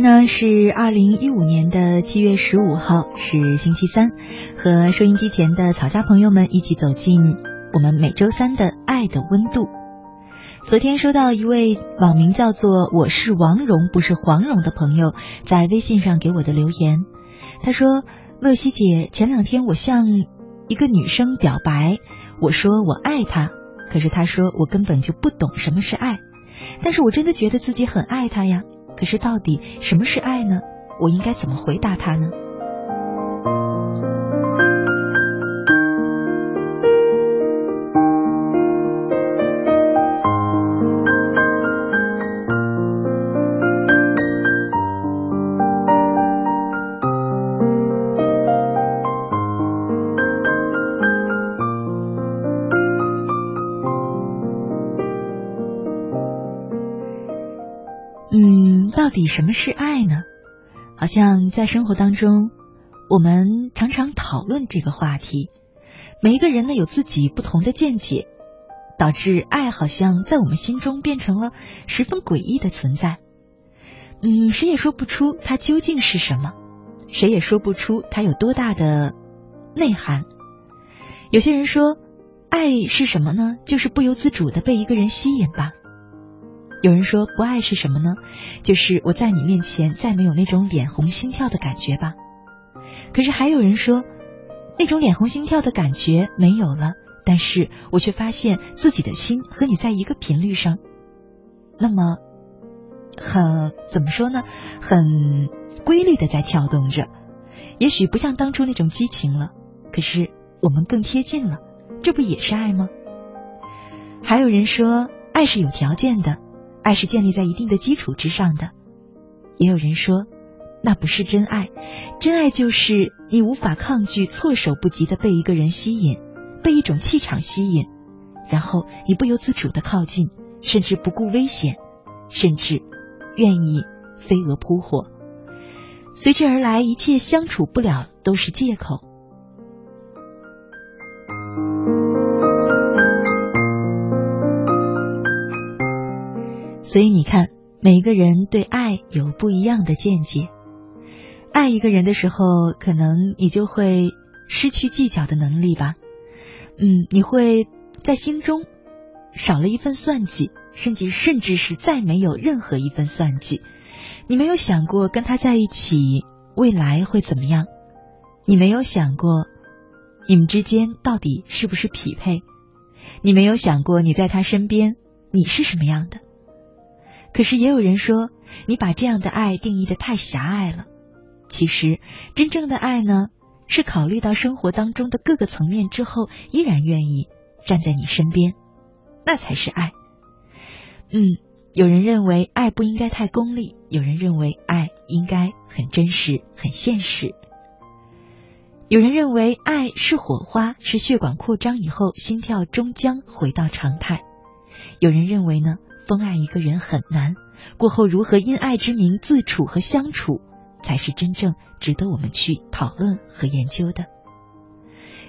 天呢是二零一五年的七月十五号，是星期三，和收音机前的草家朋友们一起走进我们每周三的爱的温度。昨天收到一位网名叫做“我是王蓉不是黄蓉”的朋友在微信上给我的留言，他说：“乐西姐，前两天我向一个女生表白，我说我爱她，可是她说我根本就不懂什么是爱，但是我真的觉得自己很爱她呀。”可是，到底什么是爱呢？我应该怎么回答他呢？到底什么是爱呢？好像在生活当中，我们常常讨论这个话题。每一个人呢有自己不同的见解，导致爱好像在我们心中变成了十分诡异的存在。嗯，谁也说不出它究竟是什么，谁也说不出它有多大的内涵。有些人说，爱是什么呢？就是不由自主的被一个人吸引吧。有人说不爱是什么呢？就是我在你面前再没有那种脸红心跳的感觉吧。可是还有人说，那种脸红心跳的感觉没有了，但是我却发现自己的心和你在一个频率上。那么，很怎么说呢？很规律的在跳动着。也许不像当初那种激情了，可是我们更贴近了，这不也是爱吗？还有人说，爱是有条件的。爱是建立在一定的基础之上的，也有人说，那不是真爱，真爱就是你无法抗拒、措手不及的被一个人吸引，被一种气场吸引，然后你不由自主的靠近，甚至不顾危险，甚至愿意飞蛾扑火，随之而来一切相处不了都是借口。所以你看，每一个人对爱有不一样的见解。爱一个人的时候，可能你就会失去计较的能力吧。嗯，你会在心中少了一份算计，甚至甚至是再没有任何一份算计。你没有想过跟他在一起未来会怎么样？你没有想过你们之间到底是不是匹配？你没有想过你在他身边你是什么样的？可是也有人说，你把这样的爱定义的太狭隘了。其实，真正的爱呢，是考虑到生活当中的各个层面之后，依然愿意站在你身边，那才是爱。嗯，有人认为爱不应该太功利，有人认为爱应该很真实、很现实。有人认为爱是火花，是血管扩张以后心跳终将回到常态。有人认为呢？关爱一个人很难。过后如何因爱之名自处和相处，才是真正值得我们去讨论和研究的。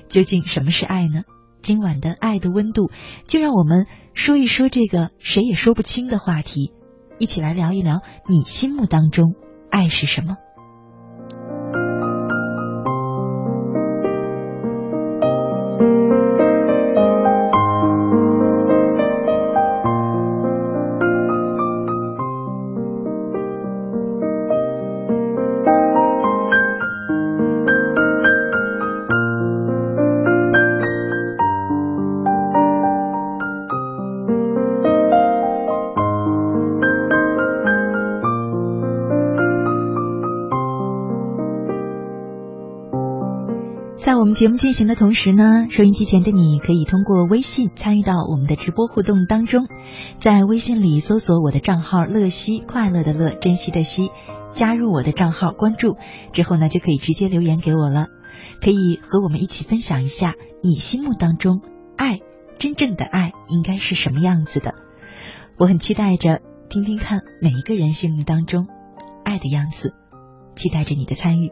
究竟什么是爱呢？今晚的爱的温度就让我们说一说这个谁也说不清的话题，一起来聊一聊你心目当中爱是什么。节目进行的同时呢，收音机前的你可以通过微信参与到我们的直播互动当中，在微信里搜索我的账号“乐西”，快乐的乐，珍惜的惜，加入我的账号关注之后呢，就可以直接留言给我了，可以和我们一起分享一下你心目当中爱真正的爱应该是什么样子的。我很期待着听听看每一个人心目当中爱的样子，期待着你的参与。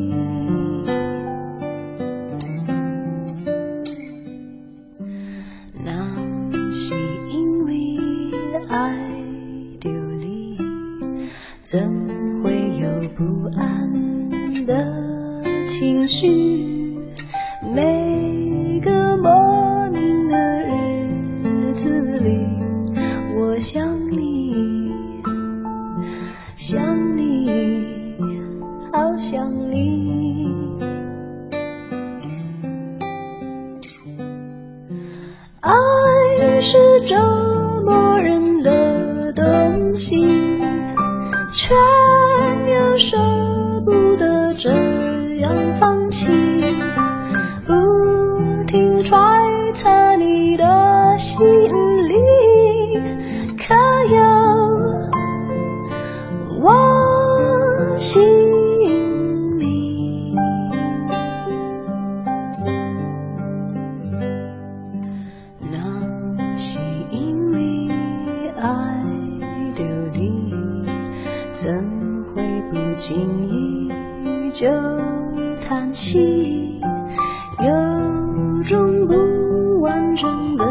真的。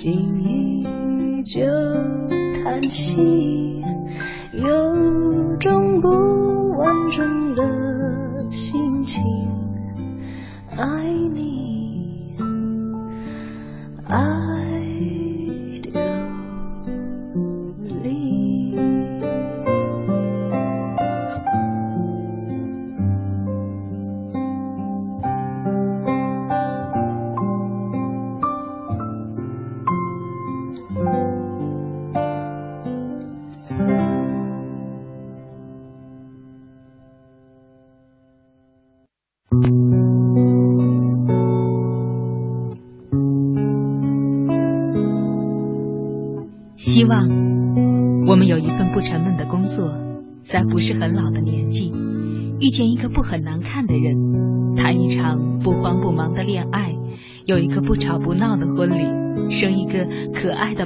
心依旧叹息有种不完整的心情爱你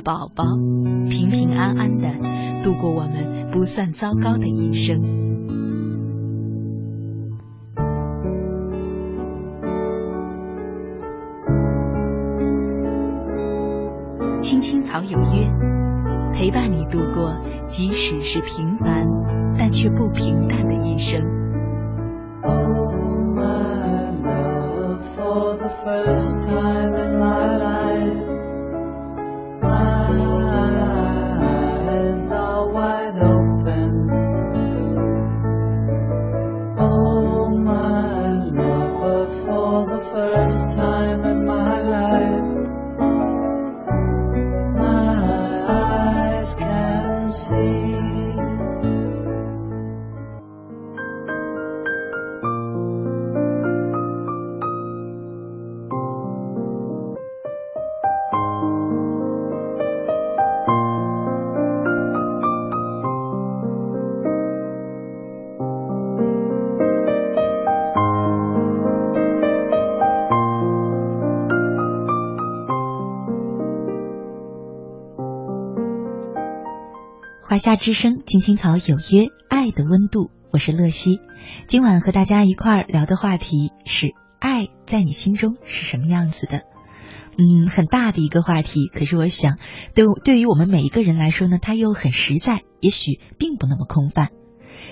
宝宝，平平安安的度过我们不算糟糕的一生。青青草有约，陪伴你度过，即使是平凡，但却不平淡的一生。for the first time 夏之声，青青草有约，爱的温度，我是乐西。今晚和大家一块儿聊的话题是：爱在你心中是什么样子的？嗯，很大的一个话题。可是我想，对对于我们每一个人来说呢，它又很实在，也许并不那么空泛。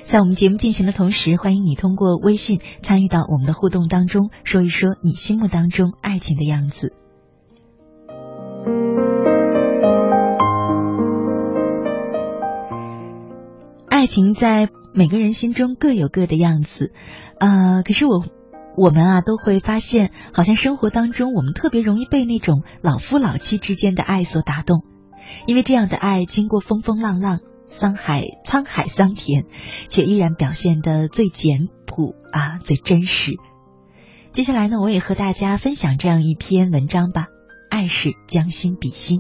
在我们节目进行的同时，欢迎你通过微信参与到我们的互动当中，说一说你心目当中爱情的样子。爱情在每个人心中各有各的样子，啊，可是我我们啊都会发现，好像生活当中我们特别容易被那种老夫老妻之间的爱所打动，因为这样的爱经过风风浪浪、沧海沧海桑田，却依然表现的最简朴啊，最真实。接下来呢，我也和大家分享这样一篇文章吧，《爱是将心比心》。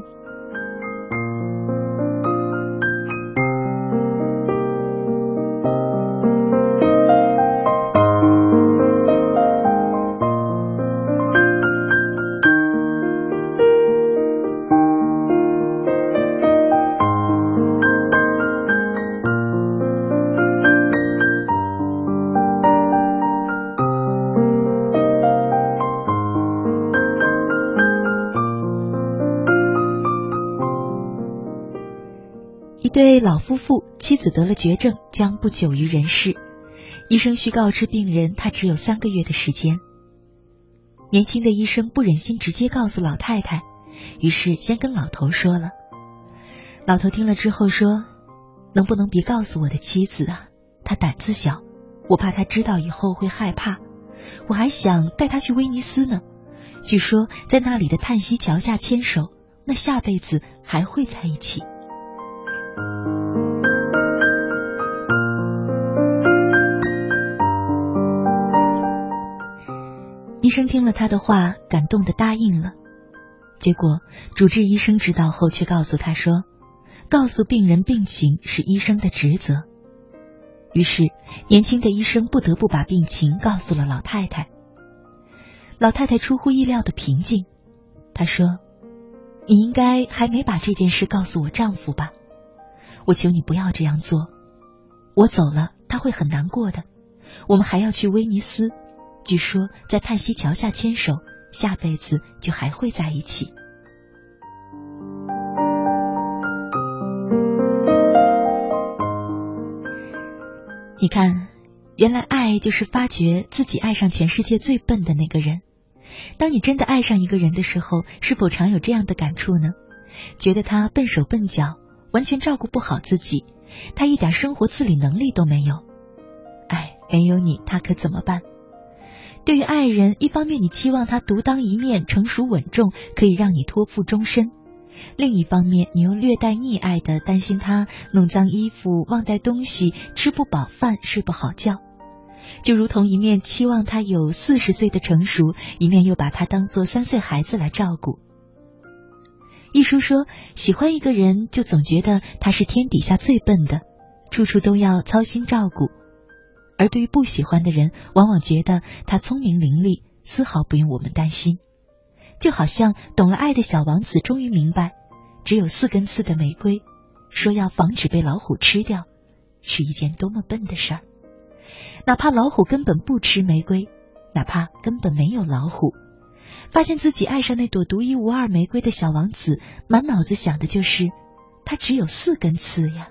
子得了绝症，将不久于人世。医生需告知病人，他只有三个月的时间。年轻的医生不忍心直接告诉老太太，于是先跟老头说了。老头听了之后说：“能不能别告诉我的妻子啊？她胆子小，我怕她知道以后会害怕。我还想带她去威尼斯呢，据说在那里的叹息桥下牵手，那下辈子还会在一起。”医生听了他的话，感动的答应了。结果主治医生知道后，却告诉他说：“告诉病人病情是医生的职责。”于是，年轻的医生不得不把病情告诉了老太太。老太太出乎意料的平静，她说：“你应该还没把这件事告诉我丈夫吧？我求你不要这样做。我走了，他会很难过的。我们还要去威尼斯。”据说在叹息桥下牵手，下辈子就还会在一起。你看，原来爱就是发觉自己爱上全世界最笨的那个人。当你真的爱上一个人的时候，是否常有这样的感触呢？觉得他笨手笨脚，完全照顾不好自己，他一点生活自理能力都没有。哎，没有你，他可怎么办？对于爱人，一方面你期望他独当一面、成熟稳重，可以让你托付终身；另一方面，你又略带溺爱的担心他弄脏衣服、忘带东西、吃不饱饭、睡不好觉。就如同一面期望他有四十岁的成熟，一面又把他当做三岁孩子来照顾。一书说，喜欢一个人就总觉得他是天底下最笨的，处处都要操心照顾；而对于不喜欢的人，往往觉得他聪明伶俐，丝毫不用我们担心。就好像懂了爱的小王子终于明白，只有四根刺的玫瑰，说要防止被老虎吃掉，是一件多么笨的事儿。哪怕老虎根本不吃玫瑰，哪怕根本没有老虎。发现自己爱上那朵独一无二玫瑰的小王子，满脑子想的就是，它只有四根刺呀。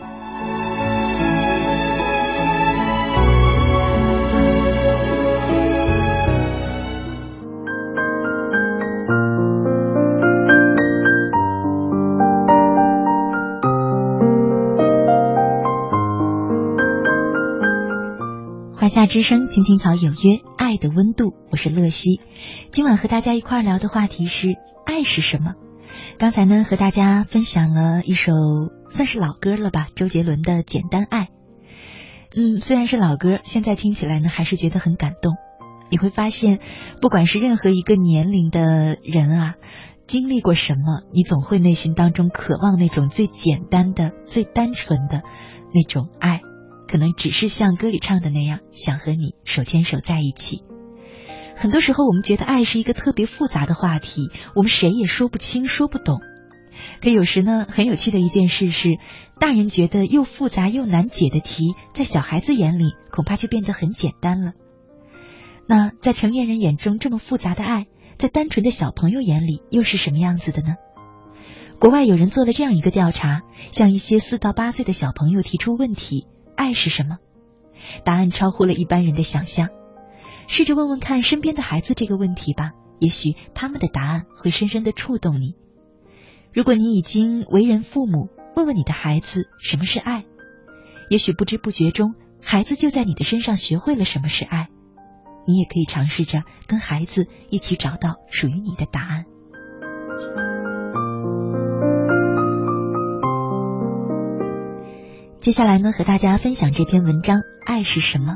之声，青青草有约，爱的温度，我是乐西。今晚和大家一块聊的话题是爱是什么。刚才呢，和大家分享了一首算是老歌了吧，周杰伦的《简单爱》。嗯，虽然是老歌，现在听起来呢，还是觉得很感动。你会发现，不管是任何一个年龄的人啊，经历过什么，你总会内心当中渴望那种最简单的、最单纯的那种爱。可能只是像歌里唱的那样，想和你手牵手在一起。很多时候，我们觉得爱是一个特别复杂的话题，我们谁也说不清、说不懂。可有时呢，很有趣的一件事是，大人觉得又复杂又难解的题，在小孩子眼里恐怕就变得很简单了。那在成年人眼中这么复杂的爱，在单纯的小朋友眼里又是什么样子的呢？国外有人做了这样一个调查，向一些四到八岁的小朋友提出问题。爱是什么？答案超乎了一般人的想象。试着问问看身边的孩子这个问题吧，也许他们的答案会深深的触动你。如果你已经为人父母，问问你的孩子什么是爱，也许不知不觉中，孩子就在你的身上学会了什么是爱。你也可以尝试着跟孩子一起找到属于你的答案。接下来呢，和大家分享这篇文章《爱是什么》。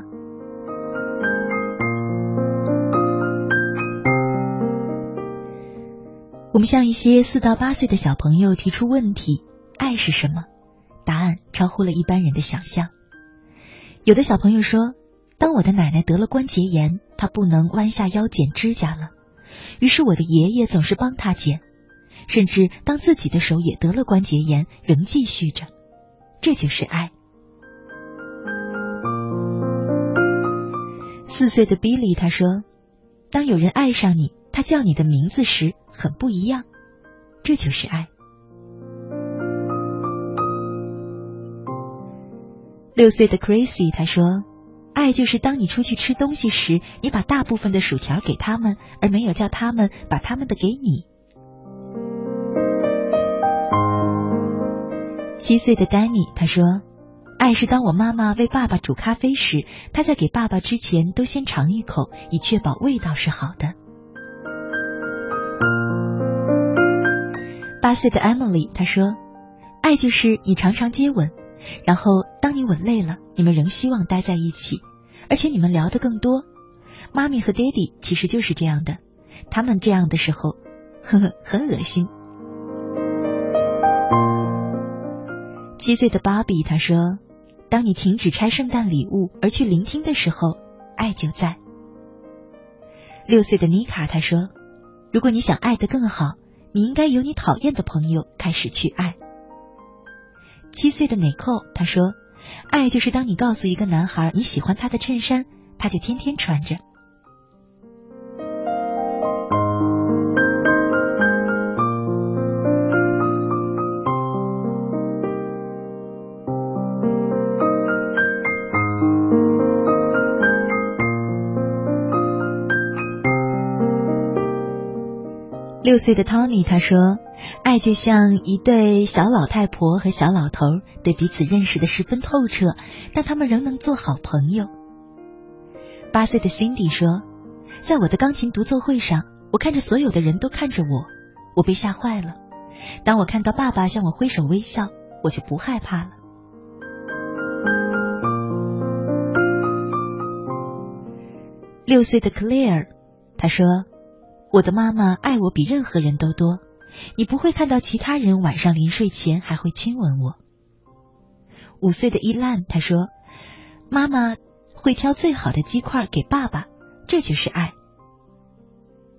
我们向一些四到八岁的小朋友提出问题：“爱是什么？”答案超乎了一般人的想象。有的小朋友说：“当我的奶奶得了关节炎，她不能弯下腰剪指甲了，于是我的爷爷总是帮她剪，甚至当自己的手也得了关节炎，仍继续着。”这就是爱。四岁的 Billy 他说：“当有人爱上你，他叫你的名字时，很不一样。这就是爱。”六岁的 Crazy 他说：“爱就是当你出去吃东西时，你把大部分的薯条给他们，而没有叫他们把他们的给你。”七岁的丹尼他说：“爱是当我妈妈为爸爸煮咖啡时，他在给爸爸之前都先尝一口，以确保味道是好的。”八岁的 Emily 他说：“爱就是你常常接吻，然后当你吻累了，你们仍希望待在一起，而且你们聊得更多。妈咪和爹地其实就是这样的，他们这样的时候，呵呵，很恶心。”七岁的芭比他说：“当你停止拆圣诞礼物而去聆听的时候，爱就在。”六岁的妮卡他说：“如果你想爱得更好，你应该由你讨厌的朋友开始去爱。”七岁的美寇他说：“爱就是当你告诉一个男孩你喜欢他的衬衫，他就天天穿着。”六岁的 Tony 他说：“爱就像一对小老太婆和小老头，对彼此认识的十分透彻，但他们仍能做好朋友。”八岁的 Cindy 说：“在我的钢琴独奏会上，我看着所有的人都看着我，我被吓坏了。当我看到爸爸向我挥手微笑，我就不害怕了。”六岁的 Claire 他说。我的妈妈爱我比任何人都多，你不会看到其他人晚上临睡前还会亲吻我。五岁的伊兰他说：“妈妈会挑最好的鸡块给爸爸，这就是爱。”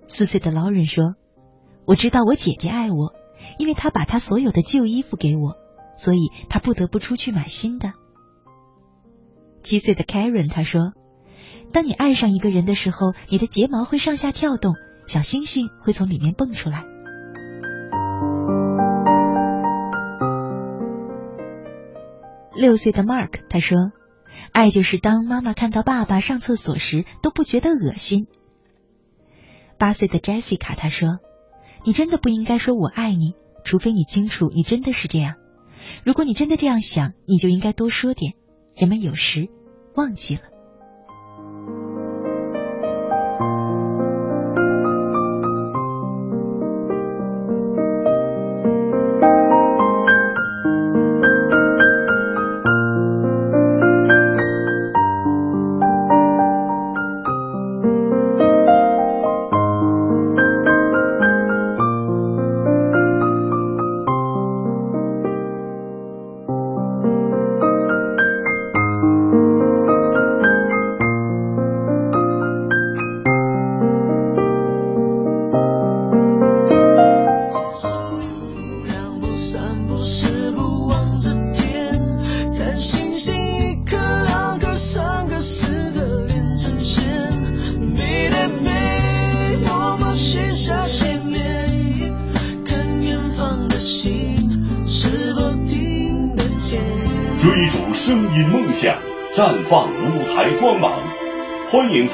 四岁的劳伦说：“我知道我姐姐爱我，因为她把她所有的旧衣服给我，所以她不得不出去买新的，七岁的 Karen 他说：“当你爱上一个人的时候，你的睫毛会上下跳动，小星星会从里面蹦出来。”六岁的 Mark 他说：“爱就是当妈妈看到爸爸上厕所时都不觉得恶心。”八岁的 Jessica 他说：“你真的不应该说我爱你，除非你清楚你真的是这样。如果你真的这样想，你就应该多说点。人们有时忘记了。”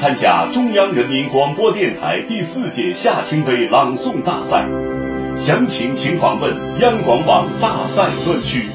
参加中央人民广播电台第四届夏青杯朗诵大赛，详情请访问央广网大赛专区。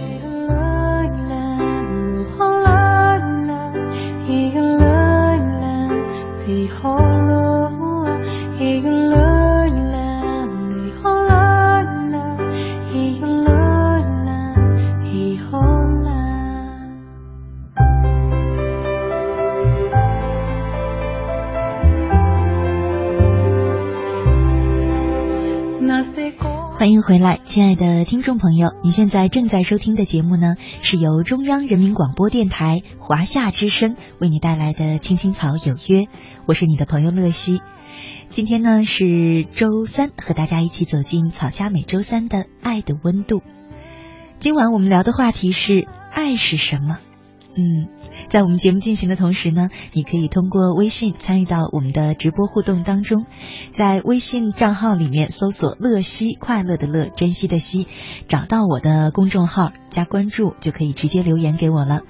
欢迎回来，亲爱的听众朋友，你现在正在收听的节目呢，是由中央人民广播电台华夏之声为你带来的《青青草有约》，我是你的朋友乐西。今天呢是周三，和大家一起走进草家每周三的爱的温度。今晚我们聊的话题是爱是什么？嗯，在我们节目进行的同时呢，你可以通过微信参与到我们的直播互动当中，在微信账号里面搜索“乐西”，快乐的乐，珍惜的惜，找到我的公众号加关注，就可以直接留言给我了。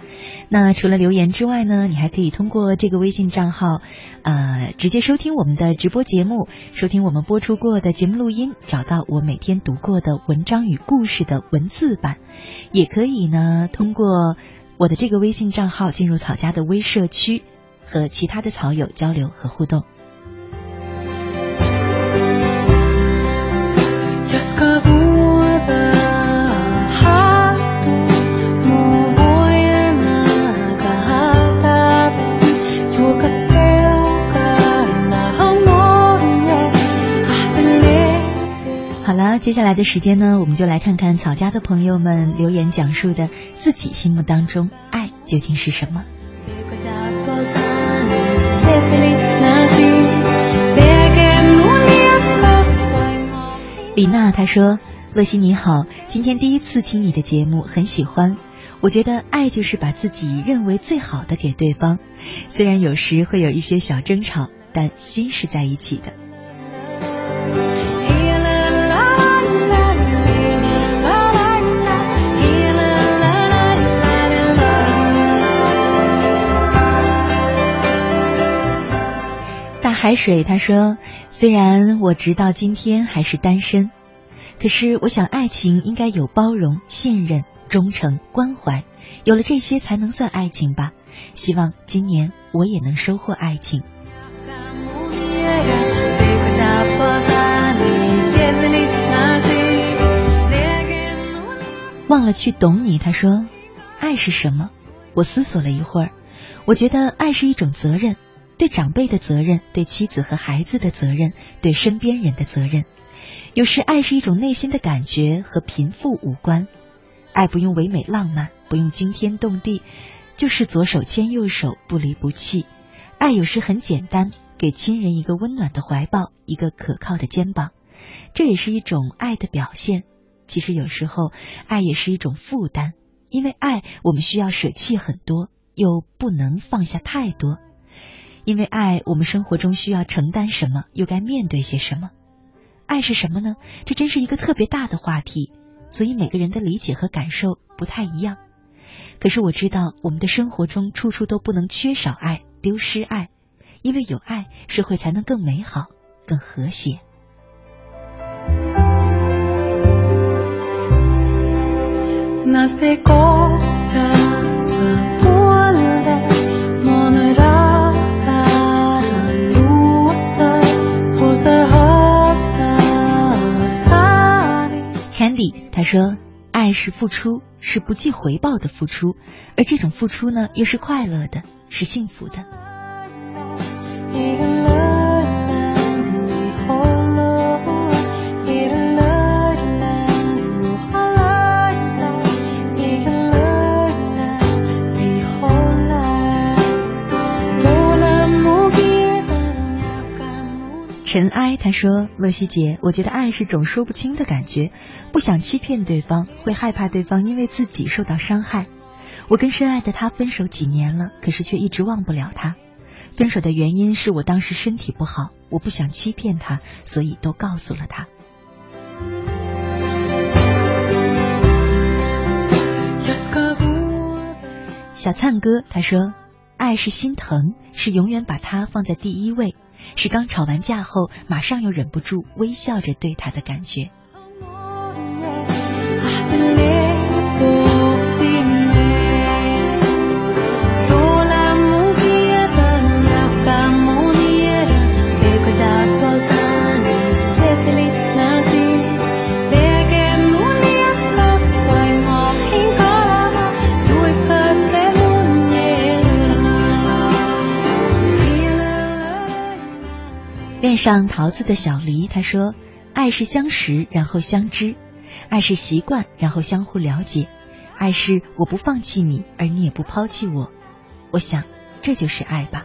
那除了留言之外呢，你还可以通过这个微信账号，呃，直接收听我们的直播节目，收听我们播出过的节目录音，找到我每天读过的文章与故事的文字版，也可以呢通过。我的这个微信账号进入草家的微社区，和其他的草友交流和互动。接下来的时间呢，我们就来看看草家的朋友们留言讲述的自己心目当中爱究竟是什么。李娜她说：“乐西你好，今天第一次听你的节目，很喜欢。我觉得爱就是把自己认为最好的给对方，虽然有时会有一些小争吵，但心是在一起的。”海水他说：“虽然我直到今天还是单身，可是我想爱情应该有包容、信任、忠诚、关怀，有了这些才能算爱情吧。希望今年我也能收获爱情。”忘了去懂你，他说：“爱是什么？”我思索了一会儿，我觉得爱是一种责任。对长辈的责任，对妻子和孩子的责任，对身边人的责任。有时爱是一种内心的感觉，和贫富无关。爱不用唯美浪漫，不用惊天动地，就是左手牵右手，不离不弃。爱有时很简单，给亲人一个温暖的怀抱，一个可靠的肩膀，这也是一种爱的表现。其实有时候，爱也是一种负担，因为爱我们需要舍弃很多。又不能放下太多。因为爱，我们生活中需要承担什么，又该面对些什么？爱是什么呢？这真是一个特别大的话题，所以每个人的理解和感受不太一样。可是我知道，我们的生活中处处都不能缺少爱，丢失爱，因为有爱，社会才能更美好、更和谐。他说：“爱是付出，是不计回报的付出，而这种付出呢，又是快乐的，是幸福的。”尘埃他说：“乐西姐，我觉得爱是种说不清的感觉，不想欺骗对方，会害怕对方因为自己受到伤害。我跟深爱的他分手几年了，可是却一直忘不了他。分手的原因是我当时身体不好，我不想欺骗他，所以都告诉了他。”小灿哥他说：“爱是心疼，是永远把他放在第一位。”是刚吵完架后，马上又忍不住微笑着对他的感觉。像桃子的小黎他说：“爱是相识，然后相知；爱是习惯，然后相互了解；爱是我不放弃你，而你也不抛弃我。我想，这就是爱吧。”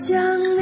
将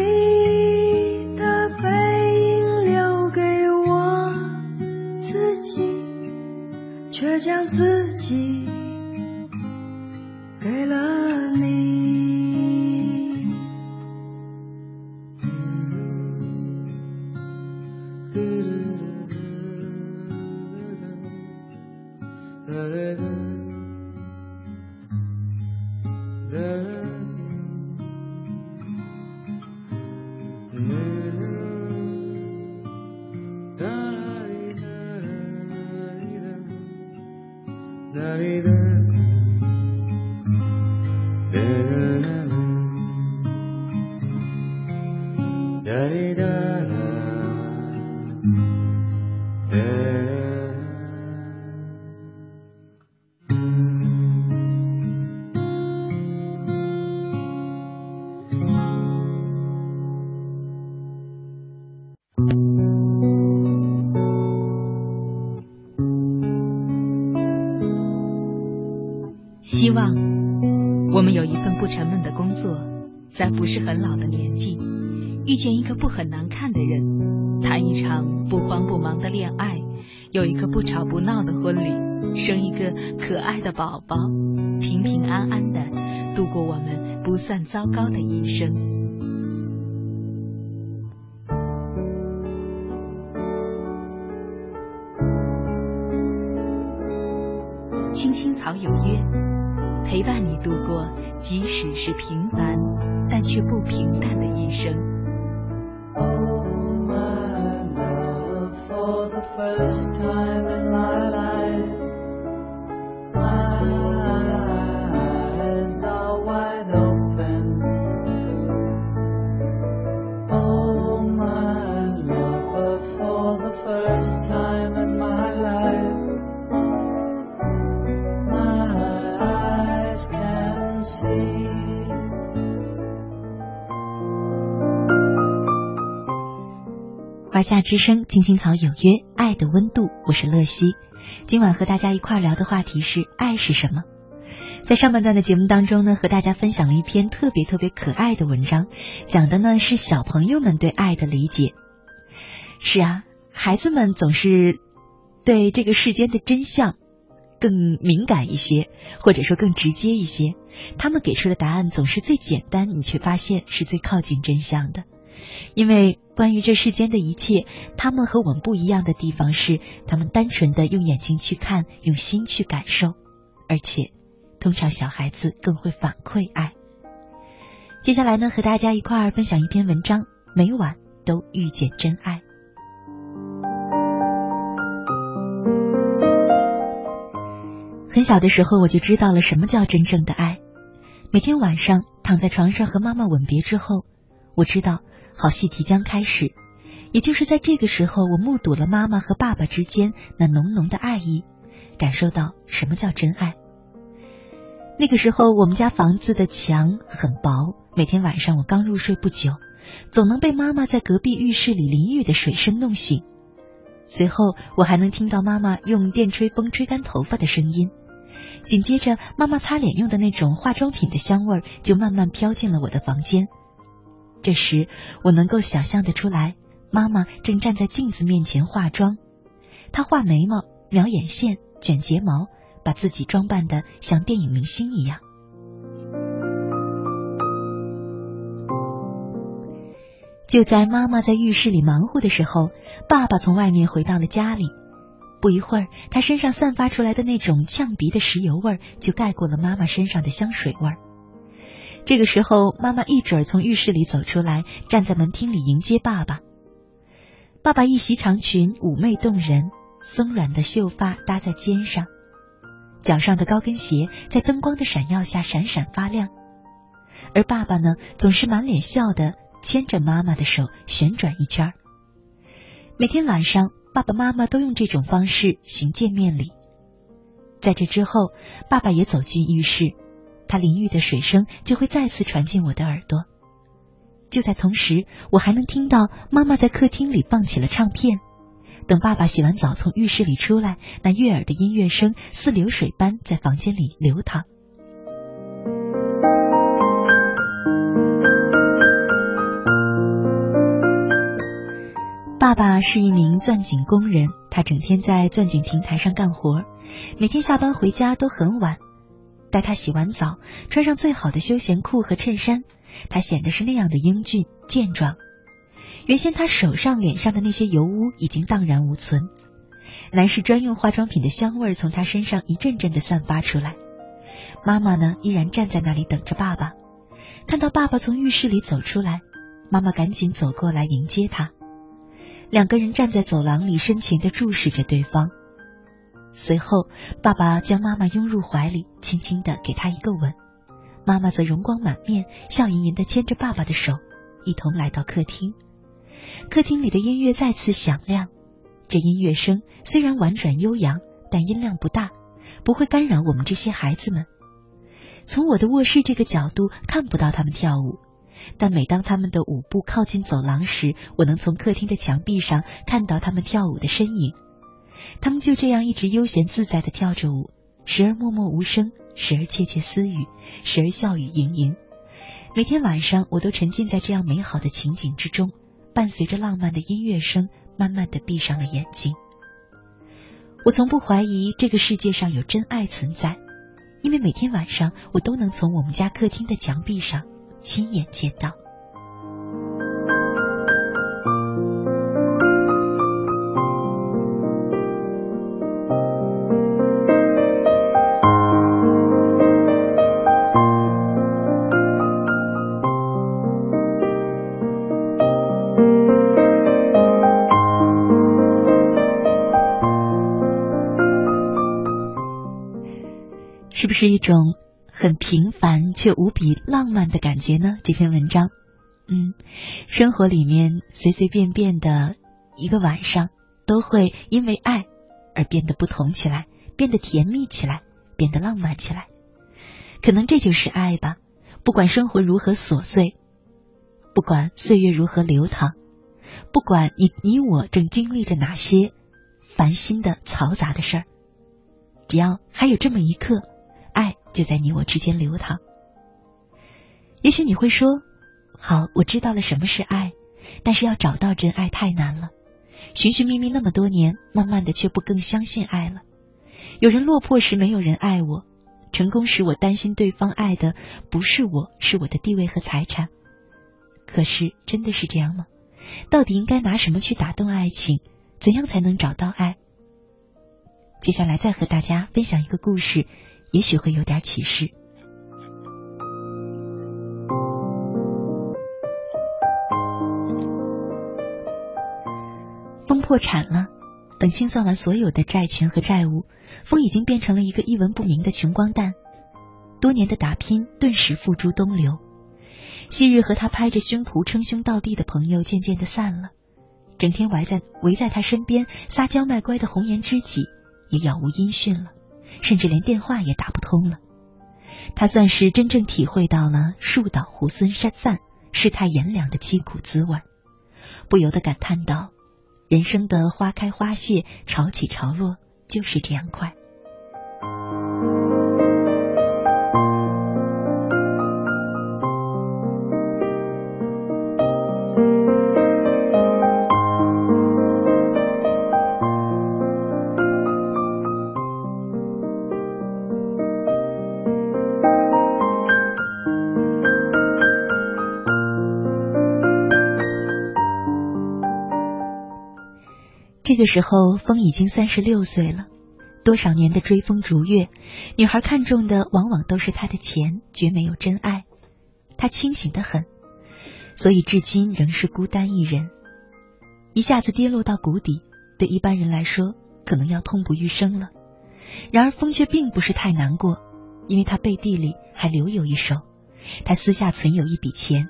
青青草有约，陪伴你度过即使是平凡，但却不平淡的一生。Oh, my love, for the first 之声，青青草有约，爱的温度，我是乐西。今晚和大家一块儿聊的话题是爱是什么。在上半段的节目当中呢，和大家分享了一篇特别特别可爱的文章，讲的呢是小朋友们对爱的理解。是啊，孩子们总是对这个世间的真相更敏感一些，或者说更直接一些。他们给出的答案总是最简单，你却发现是最靠近真相的。因为关于这世间的一切，他们和我们不一样的地方是，他们单纯的用眼睛去看，用心去感受，而且，通常小孩子更会反馈爱。接下来呢，和大家一块儿分享一篇文章，每晚都遇见真爱。很小的时候，我就知道了什么叫真正的爱。每天晚上躺在床上和妈妈吻别之后，我知道好戏即将开始。也就是在这个时候，我目睹了妈妈和爸爸之间那浓浓的爱意，感受到什么叫真爱。那个时候，我们家房子的墙很薄，每天晚上我刚入睡不久，总能被妈妈在隔壁浴室里淋浴的水声弄醒。随后，我还能听到妈妈用电吹风吹干头发的声音，紧接着，妈妈擦脸用的那种化妆品的香味儿就慢慢飘进了我的房间。这时，我能够想象得出来。妈妈正站在镜子面前化妆，她画眉毛、描眼线、卷睫毛，把自己装扮的像电影明星一样。就在妈妈在浴室里忙活的时候，爸爸从外面回到了家里。不一会儿，他身上散发出来的那种呛鼻的石油味儿就盖过了妈妈身上的香水味儿。这个时候，妈妈一准儿从浴室里走出来，站在门厅里迎接爸爸。爸爸一袭长裙，妩媚动人，松软的秀发搭在肩上，脚上的高跟鞋在灯光的闪耀下闪闪发亮。而爸爸呢，总是满脸笑的牵着妈妈的手旋转一圈。每天晚上，爸爸妈妈都用这种方式行见面礼。在这之后，爸爸也走进浴室，他淋浴的水声就会再次传进我的耳朵。就在同时，我还能听到妈妈在客厅里放起了唱片。等爸爸洗完澡从浴室里出来，那悦耳的音乐声似流水般在房间里流淌。爸爸是一名钻井工人，他整天在钻井平台上干活，每天下班回家都很晚。待他洗完澡，穿上最好的休闲裤和衬衫。他显得是那样的英俊健壮。原先他手上、脸上的那些油污已经荡然无存，男士专用化妆品的香味从他身上一阵阵的散发出来。妈妈呢，依然站在那里等着爸爸。看到爸爸从浴室里走出来，妈妈赶紧走过来迎接他。两个人站在走廊里，深情的注视着对方。随后，爸爸将妈妈拥入怀里，轻轻的给她一个吻。妈妈则容光满面，笑盈盈的牵着爸爸的手，一同来到客厅。客厅里的音乐再次响亮，这音乐声虽然婉转悠扬，但音量不大，不会干扰我们这些孩子们。从我的卧室这个角度看不到他们跳舞，但每当他们的舞步靠近走廊时，我能从客厅的墙壁上看到他们跳舞的身影。他们就这样一直悠闲自在的跳着舞，时而默默无声。时而窃窃私语，时而笑语盈盈。每天晚上，我都沉浸在这样美好的情景之中，伴随着浪漫的音乐声，慢慢的闭上了眼睛。我从不怀疑这个世界上有真爱存在，因为每天晚上，我都能从我们家客厅的墙壁上亲眼见到。种很平凡却无比浪漫的感觉呢。这篇文章，嗯，生活里面随随便便的一个晚上，都会因为爱而变得不同起来，变得甜蜜起来，变得浪漫起来。可能这就是爱吧。不管生活如何琐碎，不管岁月如何流淌，不管你你我正经历着哪些烦心的嘈杂的事儿，只要还有这么一刻。就在你我之间流淌。也许你会说：“好，我知道了什么是爱，但是要找到真爱太难了。寻寻觅觅那么多年，慢慢的却不更相信爱了。有人落魄时没有人爱我，成功时我担心对方爱的不是我，是我的地位和财产。可是真的是这样吗？到底应该拿什么去打动爱情？怎样才能找到爱？接下来再和大家分享一个故事。”也许会有点启示。风破产了，等清算完所有的债权和债务，风已经变成了一个一文不名的穷光蛋。多年的打拼顿时付诸东流，昔日和他拍着胸脯称兄道弟的朋友渐渐的散了，整天围在围在他身边撒娇卖乖的红颜知己也杳无音讯了，甚至连电话也打不通了。他算是真正体会到了树倒猢狲散、世态炎凉的凄苦滋味，不由得感叹道：“人生的花开花谢、潮起潮落，就是这样快。”个时候，风已经三十六岁了。多少年的追风逐月，女孩看中的往往都是他的钱，绝没有真爱。他清醒的很，所以至今仍是孤单一人。一下子跌落到谷底，对一般人来说，可能要痛不欲生了。然而风却并不是太难过，因为他背地里还留有一手，他私下存有一笔钱，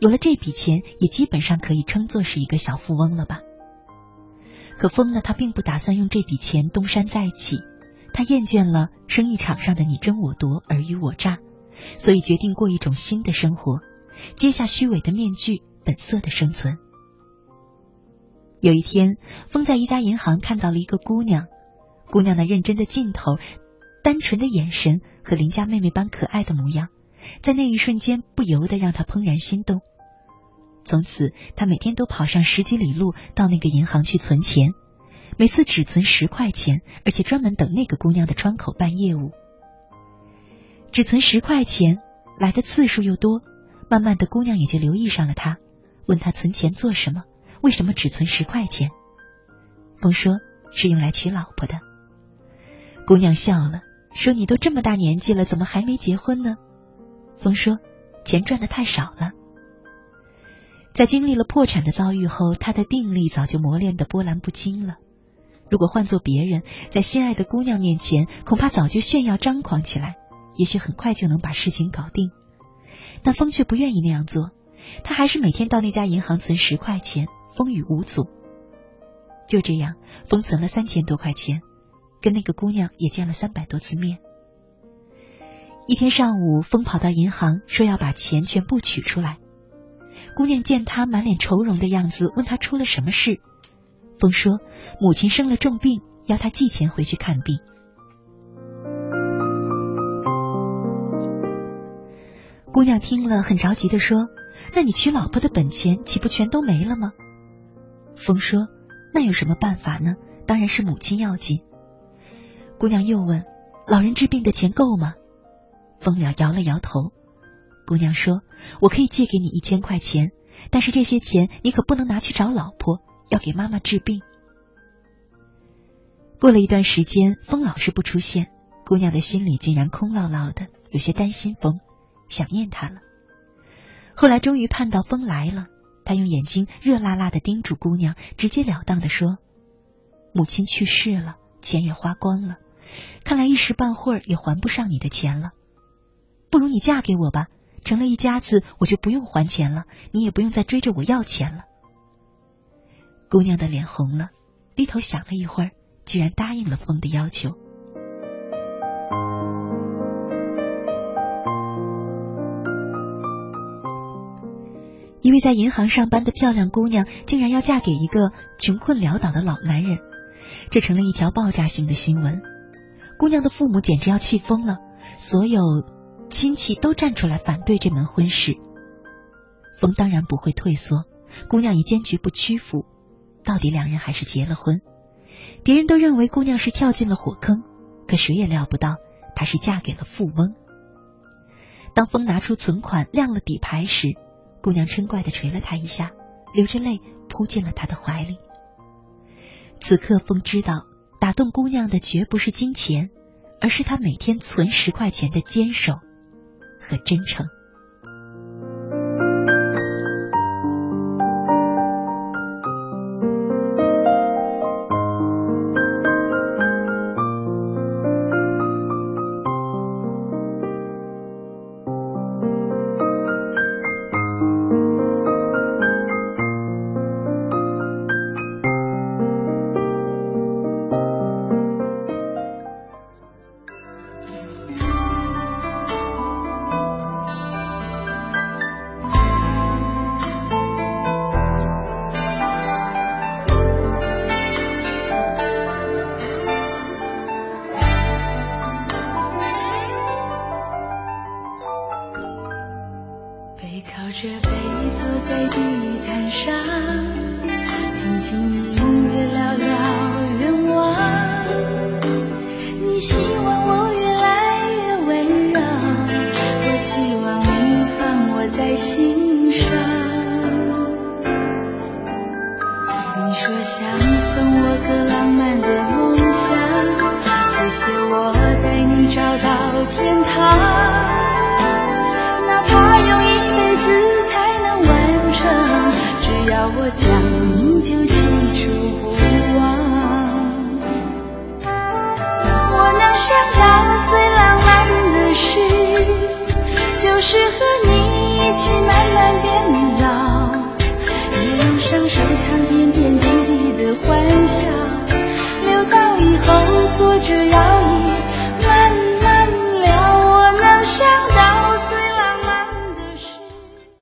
有了这笔钱，也基本上可以称作是一个小富翁了吧。可风呢？他并不打算用这笔钱东山再起，他厌倦了生意场上的你争我夺、尔虞我诈，所以决定过一种新的生活，揭下虚伪的面具，本色的生存。有一天，风在一家银行看到了一个姑娘，姑娘那认真的劲头、单纯的眼神和邻家妹妹般可爱的模样，在那一瞬间不由得让他怦然心动。从此，他每天都跑上十几里路到那个银行去存钱，每次只存十块钱，而且专门等那个姑娘的窗口办业务。只存十块钱，来的次数又多，慢慢的姑娘也就留意上了他，问他存钱做什么？为什么只存十块钱？风说是用来娶老婆的。姑娘笑了，说：“你都这么大年纪了，怎么还没结婚呢？”风说：“钱赚的太少了。”在经历了破产的遭遇后，他的定力早就磨练的波澜不惊了。如果换做别人，在心爱的姑娘面前，恐怕早就炫耀张狂起来，也许很快就能把事情搞定。但风却不愿意那样做，他还是每天到那家银行存十块钱，风雨无阻。就这样，风存了三千多块钱，跟那个姑娘也见了三百多次面。一天上午，风跑到银行，说要把钱全部取出来。姑娘见他满脸愁容的样子，问他出了什么事。风说：“母亲生了重病，要他寄钱回去看病。”姑娘听了很着急的说：“那你娶老婆的本钱岂不全都没了吗？”风说：“那有什么办法呢？当然是母亲要紧。”姑娘又问：“老人治病的钱够吗？”风了摇了摇头。姑娘说：“我可以借给你一千块钱，但是这些钱你可不能拿去找老婆，要给妈妈治病。”过了一段时间，风老是不出现，姑娘的心里竟然空落落的，有些担心风，想念他了。后来终于盼到风来了，他用眼睛热辣辣的盯住姑娘，直截了当的说：“母亲去世了，钱也花光了，看来一时半会儿也还不上你的钱了，不如你嫁给我吧。”成了一家子，我就不用还钱了，你也不用再追着我要钱了。姑娘的脸红了，低头想了一会儿，居然答应了风的要求。一位在银行上班的漂亮姑娘，竟然要嫁给一个穷困潦倒的老男人，这成了一条爆炸性的新闻。姑娘的父母简直要气疯了，所有。亲戚都站出来反对这门婚事，风当然不会退缩，姑娘也坚决不屈服。到底两人还是结了婚。别人都认为姑娘是跳进了火坑，可谁也料不到她是嫁给了富翁。当风拿出存款亮了底牌时，姑娘嗔怪的捶了他一下，流着泪扑进了他的怀里。此刻，风知道打动姑娘的绝不是金钱，而是他每天存十块钱的坚守。和真诚。